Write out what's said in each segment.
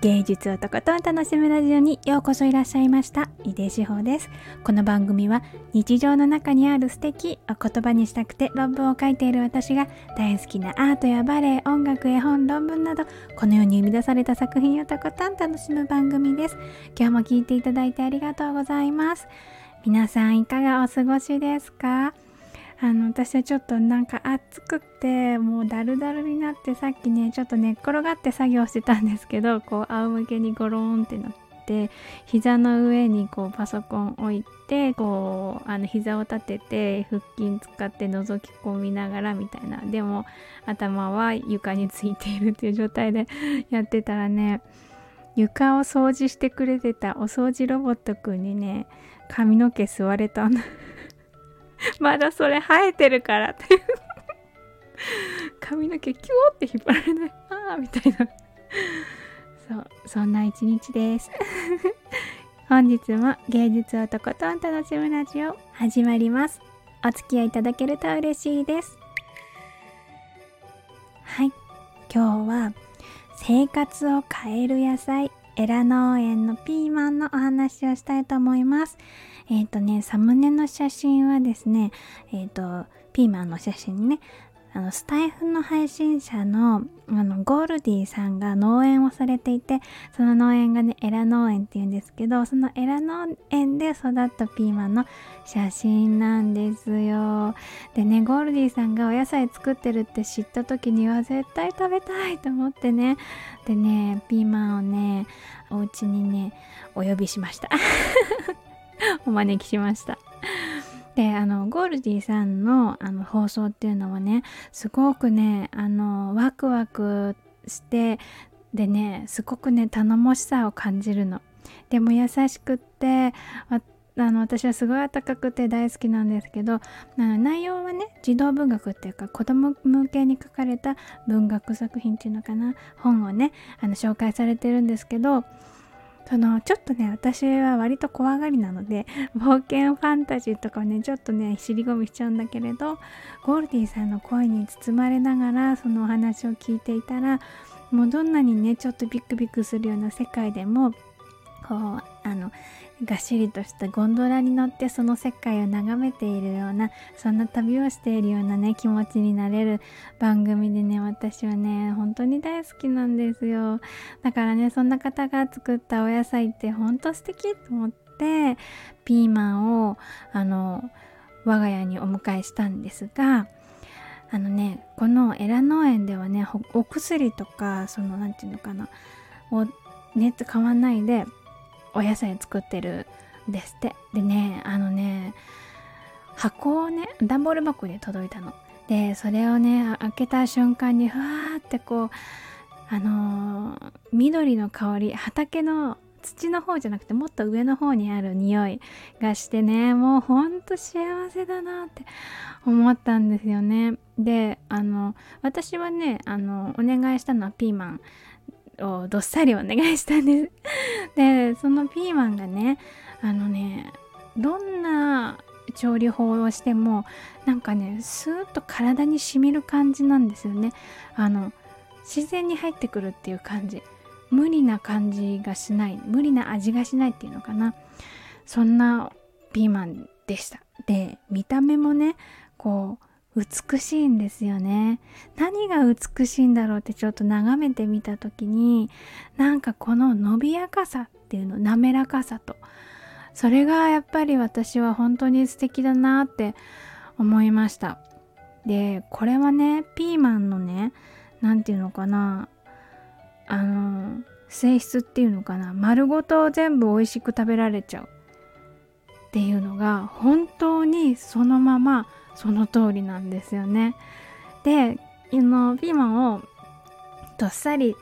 芸術をとことん楽しむラジオにようこそいらっしゃいました。井出志保です。この番組は日常の中にある素敵を言葉にしたくて論文を書いている私が大好きなアートやバレエ音楽絵本論文などこのように生み出された作品をとことん楽しむ番組です。今日も聞いていただいてありがとうございます。皆さんいかがお過ごしですか？あの私はちょっとなんか暑くてもうだるだるになってさっきねちょっと寝っ転がって作業してたんですけど こう仰向けにゴローンってなって膝の上にこうパソコン置いてこうあの膝を立てて腹筋使って覗き込みながらみたいな。でも頭は床についているっていう状態でやってたらね床を掃除してくれてたお掃除ロボットくんにね髪の毛吸われたの。まだそれ生えてるからって。いう髪の毛キューって引っ張られない。ああみたいな。そうそんな一日です。本日も芸術をとことん楽しむラジオ始まります。お付き合いいただけると嬉しいです。はい。今日は生活を変える野菜。エラ農園のピーマンのお話をしたいと思います。えっ、ー、とね、サムネの写真はですね、えっ、ー、と、ピーマンの写真ね、あのスタイフの配信者のあのゴールディさんが農園をされていてその農園がねエラ農園っていうんですけどそのエラ農園で育ったピーマンの写真なんですよ。でねゴールディさんがお野菜作ってるって知った時には絶対食べたいと思ってね。でねピーマンをねお家にねお呼びしました。お招きしました。であのゴールディさんのあの放送っていうのはねすごくねあのワクワクしてでねすごくね頼もしさを感じるの。でも優しくってあの私はすごい温かくて大好きなんですけどあの内容はね児童文学っていうか子供向けに書かれた文学作品っていうのかな本をねあの紹介されてるんですけどそのちょっとね私は割と怖がりなので 冒険ファンタジーとかねちょっとね尻込みしちゃうんだけれどゴールディさんの声に包まれながらそのお話を聞いていたらもうどんなにねちょっとビクビクするような世界でもこうあのがっしりとしたゴンドラに乗ってその世界を眺めているようなそんな旅をしているようなね気持ちになれる番組でね私はね本当に大好きなんですよ。だからねそんな方が作ったお野菜って本当素敵と思ってピーマンをあの我が家にお迎えしたんですがあのねこのエラ農園ではねお薬とかその何て言うのかなをね使わないでお野菜作ってるんですって。でねあのね箱をね段ボール箱で届いたの。でそれをね開けた瞬間にふわーってこうあのー、緑の香り畑の土の方じゃなくてもっと上の方にある匂いがしてねもうほんと幸せだなって思ったんですよね。であの私はねあのお願いしたのはピーマン。をどっさりお願いしたんです。でそのピーマンがねあのねどんな調理法をしてもなんかねスーッと体にしみる感じなんですよね。あの自然に入ってくるっていう感じ。無理な感じがしない。無理な味がしないっていうのかな。そんなピーマンでした。で見た目もねこう美しいんですよね。何が美しいんだろうってちょっと眺めてみた時になんかこの伸びやかさっていうの滑らかさと。それがやっぱり私は本当に素敵だなって思いました。でこれはねピーマンのね何て言うのかな。あの性質っていうのかな。丸ごと全部美味しく食べられちゃうっていうのが本当にそのままその通りなんですよね。でのピーマンをどっさり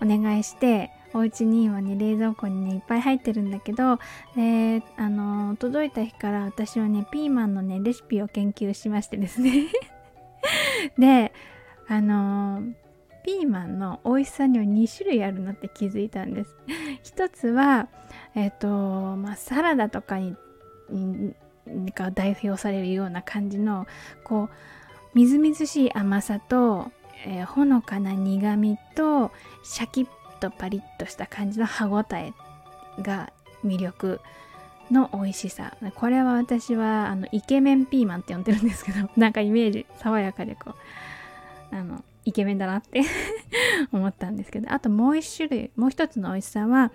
お願いしてお家に今ね冷蔵庫にねいっぱい入ってるんだけどであの届いた日から私はねピーマンのねレシピを研究しましてですね であのピーマンの美味しさには2種類あるなって気づいたんです一つはえっ、ー、とまあサラダとかにが代表されるような感じのこうみずみずしい甘さと、えー、ほのかな苦みとシャキッとパリッとした感じの歯ごたえが魅力の美味しさ。これは私はあのイケメンピーマンって呼んでるんですけど なんかイメージ爽やかでこうあのイケメンだなって 思ったんですけどあともう一種類もう一つの美味しさは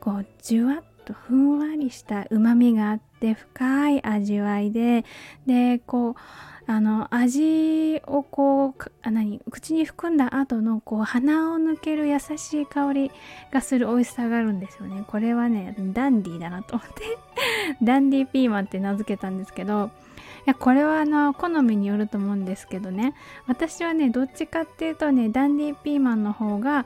こうじゅわっとふんわりしたうまみがあって深い味わいででこうあの味をこうあ何口に含んだ後のこう鼻を抜ける優しい香りがする美味しさがあるんですよね。これはねダンディーだなと思って。ダンディーピーマンって名付けたんですけど。いやこれはあの好みによると思うんですけどね。私はねどっちかっていうとねダンディーピーマンの方が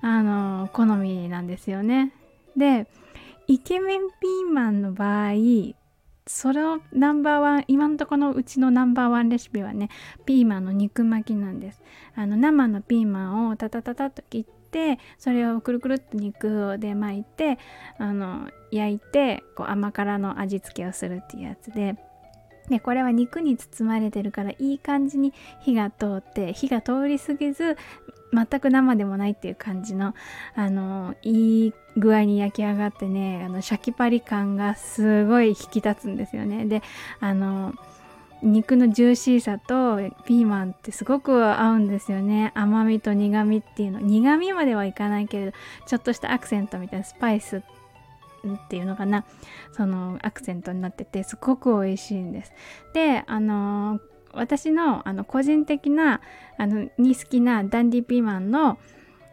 あの好みなんですよね。でイケメンピーマンの場合それをナンバーワン今んとこのうちのナンバーワンレシピはねピーマンの肉巻きなんです。あの生のピーマンをタタタタと切ってそれをくるくるっと肉で巻いてあの焼いてこう甘辛の味付けをするっていうやつで。でこれは肉に包まれてるからいい感じに火が通って火が通り過ぎず全く生でもないっていう感じのあのいい具合に焼き上がってねあのシャキパリ感がすごい引き立つんですよね。であの肉のジューシーさとピーマンってすごく合うんですよね。甘みと苦みっていうの。苦みまではいかないけれどちょっとしたアクセントみたいなスパイスっていうのかな。そのアクセントになっててすごく美味しいんです。であの私のあの個人的なあのに好きなダンディピーマンの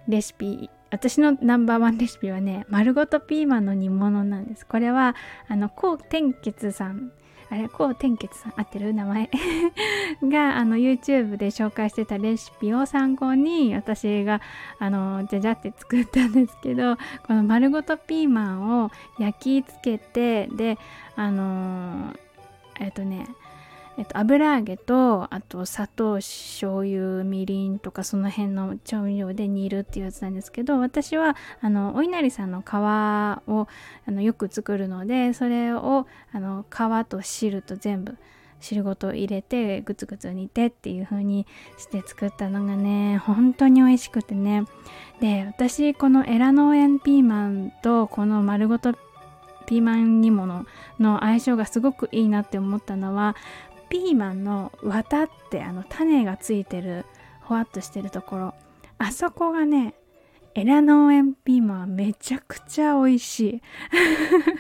レシピ私のナンバーワンレシピはね丸ごとピーマンの煮物なんです。これはあの高天傑さんあれこう天傑さん合ってる名前？があの YouTube で紹介してたレシピを参考に私があのじゃじゃって作ったんですけどこの丸ごとピーマンを焼き付けてであのえっとねえっと、油揚げとあと砂糖醤油みりんとかその辺の調味料で煮るっていうやつなんですけど私はあのお稲荷さんの皮をあのよく作るのでそれをあの皮と汁と全部汁ごと入れてグツグツ煮てっていう風にして作ったのがね本当に美味しくてね。で私このエラ農園ピーマンとこの丸ごとピーマン煮物の相性がすごくいいなって思ったのはピーマンの綿ってあの種がついてるほわっとしてるところ。あそこがねエラ農園ピーマンめちゃくちゃ美味しい。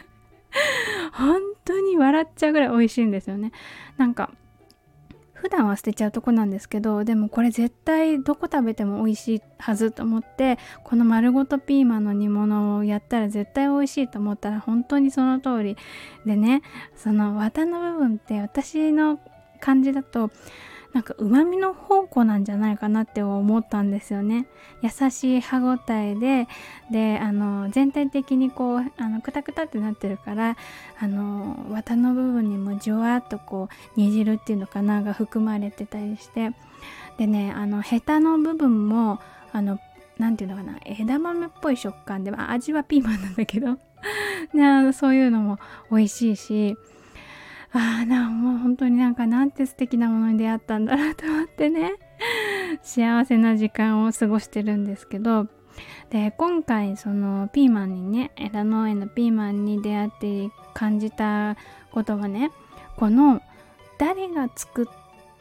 本当に笑っちゃうぐらい美味しいんですよね。なんか普段は捨てちゃうとこなんですけどでもこれ絶対どこ食べても美味しいはずと思ってこの丸ごとピーマンの煮物をやったら絶対美味しいと思ったら本当にその通りでねその綿の部分って私の感じだとなんかうまみの宝庫なんじゃないかなって思ったんですよね。優しい歯ごたえでであの全体的にこうあのクタクタってなってるからあの綿の部分にもじゅわっとこう煮汁っていうのかなが含まれてたりして。でねあのヘタの部分もあの何て言うのかな枝豆っぽい食感で、まあ、味はピーマンなんだけど。そういうのも美味しいしああなもう本当になんかなんて素敵なものに出会ったんだなと思ってね 幸せな時間を過ごしてるんですけどで今回そのピーマンにね枝農園のピーマンに出会って感じたことはねこの誰が作っ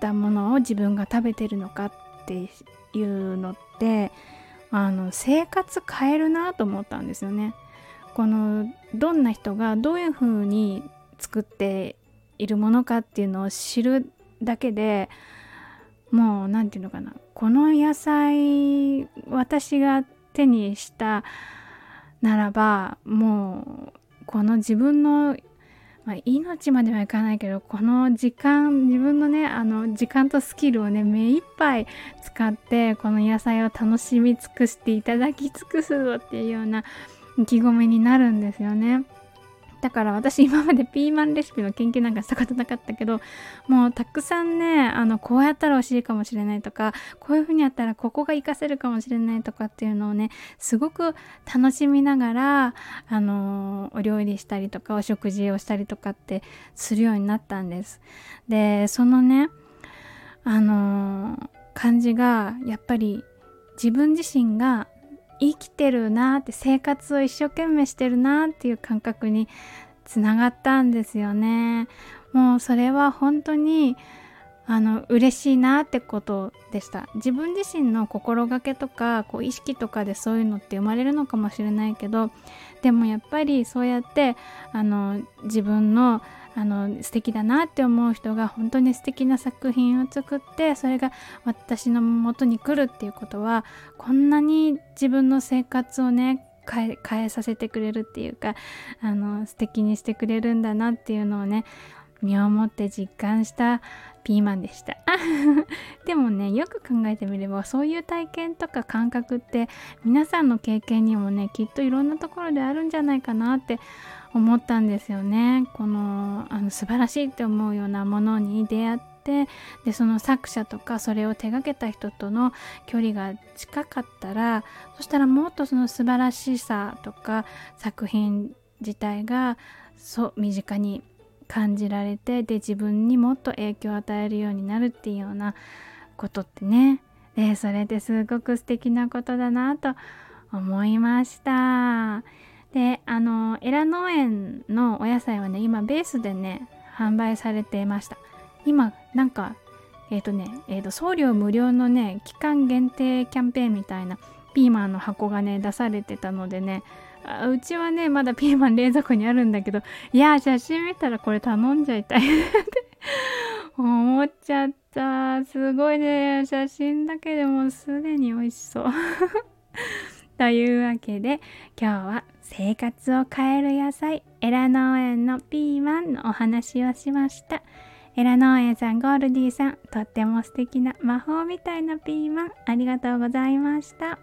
たものを自分が食べてるのかっていうのってあの生活変えるなと思ったんですよね。このどんな人がどういう風に作っているものかっていうのを知るだけでもう何て言うのかなこの野菜私が手にしたならばもうこの自分の、まあ、命まではいかないけどこの時間自分のねあの時間とスキルをね目いっぱい使ってこの野菜を楽しみ尽くしていただき尽くすぞっていうような意気込みになるんですよね。だから私今までピーマンレシピの研究なんかしたことなかったけどもうたくさんねあのこうやったら美味しいかもしれないとかこういう風にやったらここが活かせるかもしれないとかっていうのをねすごく楽しみながらあのお料理したりとかお食事をしたりとかってするようになったんです。でそのねあの感じがやっぱり自分自身が生きてるなって生活を一生懸命してるなっていう感覚につながったんですよね。もうそれは本当にあの嬉しいなってことでした。自分自身の心がけとかこう意識とかでそういうのって生まれるのかもしれないけどでもやっぱりそうやってあの自分のあの素敵だなって思う人が本当に素敵な作品を作ってそれが私の元に来るっていうことはこんなに自分の生活をね変え変えさせてくれるっていうかあの素敵にしてくれるんだなっていうのをね身をもって実感したピーマンでした。でもねよく考えてみればそういう体験とか感覚って皆さんの経験にもねきっといろんなところであるんじゃないかなって思ったんですよね。このあの素晴らしいって思うようなものに出会ってでその作者とかそれを手がけた人との距離が近かったらそしたらもっとその素晴らしさとか作品自体がそう身近に感じられてで自分にもっと影響を与えるようになるっていうようなことってねでそれってすごく素敵なことだなと思いました。であのエラ農園のお野菜はね今ベースでね販売されていました今なんかえっ、ー、とね、えー、と送料無料のね期間限定キャンペーンみたいなピーマンの箱がね出されてたのでねあうちはねまだピーマン冷蔵庫にあるんだけどいや写真見たらこれ頼んじゃいたいって 思っちゃった。すごいね写真だけでもすでに美味しそう。というわけで今日は生活を変える野菜エラ農園のピーマンのお話をしました。エラ農園さんゴールディさんとっても素敵な魔法みたいなピーマンありがとうございました。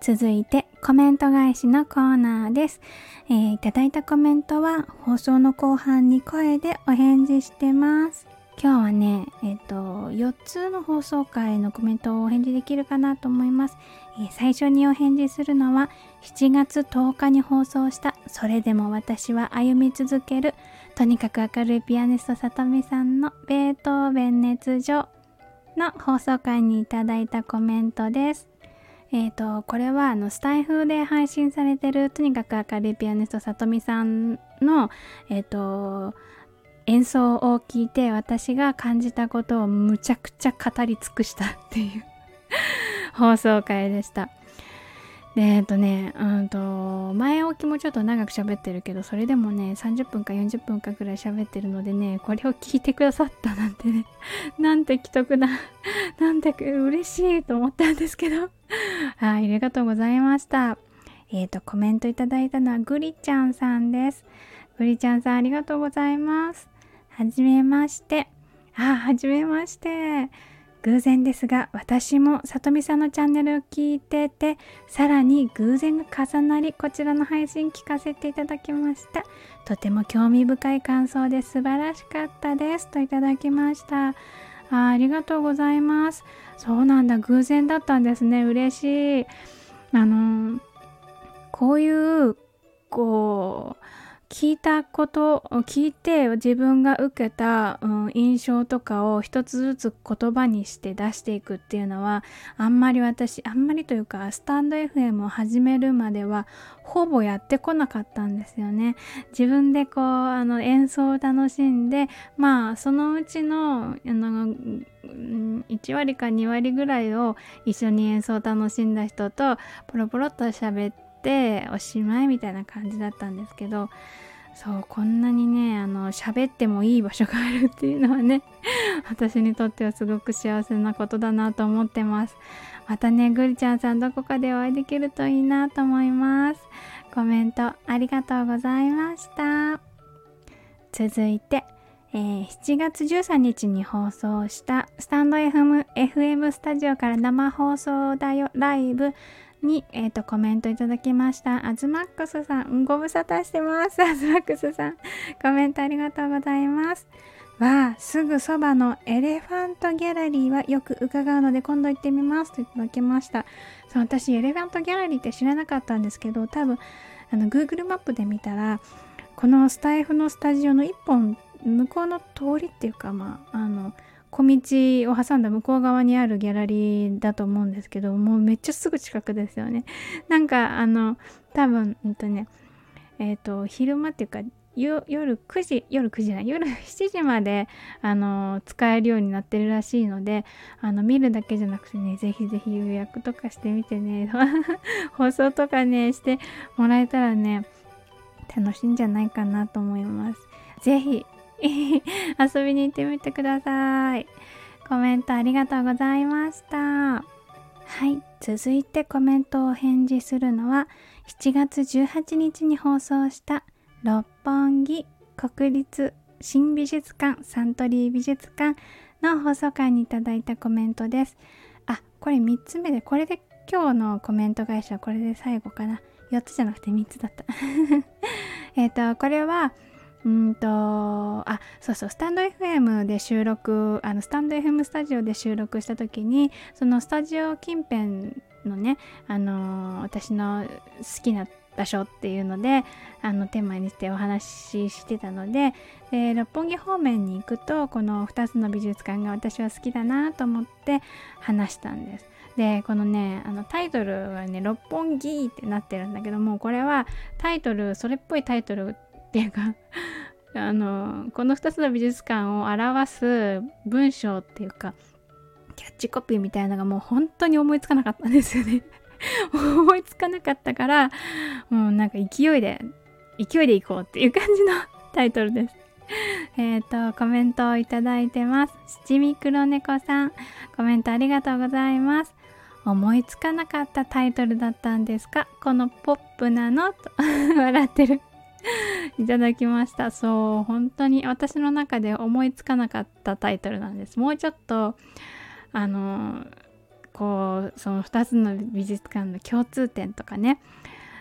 続いてコメント返しのコーナーです、えー、いただいたコメントは放送の後半に声でお返事してます今日はね、えっ、ー、と、4つの放送回のコメントをお返事できるかなと思います。えー、最初にお返事するのは、7月10日に放送した、それでも私は歩み続ける、とにかく明るいピアニストさとみさんのベートーベン熱情の放送回にいただいたコメントです。えっ、ー、と、これはあのスタイフで配信されてる、とにかく明るいピアニストさとみさんの、えっ、と、演奏を聞いて私が感じたことをむちゃくちゃ語り尽くしたっていう 放送回でした。でえっとね、うんと、前置きもちょっと長く喋ってるけど、それでもね、30分か40分かぐらい喋ってるのでね、これを聞いてくださったなんてね、なんて既得な、なんて嬉しいと思ったんですけど、はい、ありがとうございました。えっ、ー、と、コメントいただいたのはグリちゃんさんです。グリちゃんさんありがとうございます。はじめまして。あ、はじめまして。偶然ですが、私もさとみさんのチャンネルを聞いてて、さらに偶然が重なり、こちらの配信聞かせていただきました。とても興味深い感想で素晴らしかったです。といただきました。あありがとうございます。そうなんだ、偶然だったんですね。嬉しい。あのこういう、こう、聞いたこと聞いて自分が受けた、うん、印象とかを一つずつ言葉にして出していくっていうのはあんまり私あんまりというかスタンド FM を始めるまではほぼやってこなかったんですよね。自分でこうあの演奏を楽しんでまあそのうちのあの1割か2割ぐらいを一緒に演奏を楽しんだ人とポロポロっと喋ってっておしまいみたいな感じだったんですけどそうこんなにねあの喋ってもいい場所があるっていうのはね 私にとってはすごく幸せなことだなと思ってます。またねぐりちゃんさんどこかでお会いできるといいなと思います。コメントありがとうございました。続いてえー、7月13日に放送したスタンド FM, FM スタジオから生放送だよライブに、えーと、コメントいただきました。アズマックスさん、ご無沙汰してます。アズマックスさん、コメントありがとうございます。わあ、すぐそばのエレファントギャラリーはよく伺うので今度行ってみますといただきました。そう、私エレファントギャラリーって知らなかったんですけど、多分、あの、Google マップで見たら、このスタイフのスタジオの一本向こうの通りっていうか、まあ、あの、小道を挟んだ向こう側にあるギャラリーだと思うんですけどもうめっちゃすぐ近くですよね。なんかあの多分うんとねえっ、ー、と昼間っていうか夜9時夜9時ない夜7時まであの使えるようになってるらしいのであの見るだけじゃなくてねぜひぜひ予約とかしてみてね 放送とかねしてもらえたらね楽しいんじゃないかなと思います。ぜひ 遊びに行ってみてくださいコメントありがとうございましたはい続いてコメントを返事するのは7月18日に放送した「六本木国立新美術館サントリー美術館の放送会にいただいたコメントです。あ、これ3つ目で、これで今日のコメント返しはこれで最後かな。4つじゃなくて3つだった。えっと、これは、うんと、あ、そうそう、スタンド FM で収録、あの、スタンド FM スタジオで収録した時に、そのスタジオ近辺のね、あの、私の好きな場所っていうのであのテーマにしてお話ししてたのでで六本木方面に行くとこの2つの美術館が私は好きだなと思って話したんです。でこのねあのタイトルはね「六本木」ってなってるんだけどもこれはタイトルそれっぽいタイトルっていうか あのこの2つの美術館を表す文章っていうかキャッチコピーみたいなのがもう本当に思いつかなかったんですよね。思いつかなかったからもうなんか勢いで勢いでいこうっていう感じのタイトルです。えっとコメントをいただいてます。七味黒猫さん。コメントありがとうございます。思いつかなかったタイトルだったんですか？このポップなの？と笑ってる。いただきました。そう本当に私の中で思いつかなかったタイトルなんです。もうちょっとあのこうその2つの美術館の共通点とかね。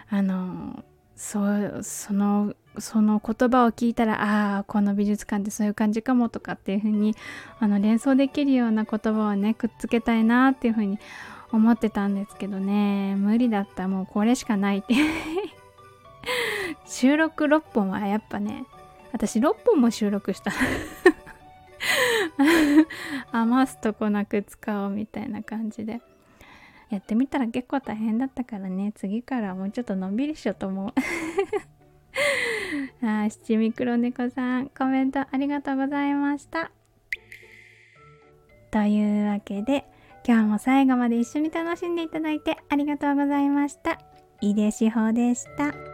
あのそうそのその言葉を聞いたらああこの美術館ってそういう感じかもとかっていう風にあに連想できるような言葉をねくっつけたいなっていう風に思ってたんですけどね。無理だった。もうこれしかないって。収録6本はやっぱね私6本も収録した。余すとこなく使おうみたいな感じで。やってみたら結構大変だったからね。次からもうちょっとのんびりしようと思う。あ七味黒猫さんコメントありがとうございました。というわけで今日も最後まで一緒に楽しんでいただいてありがとうございました。井出志保でした。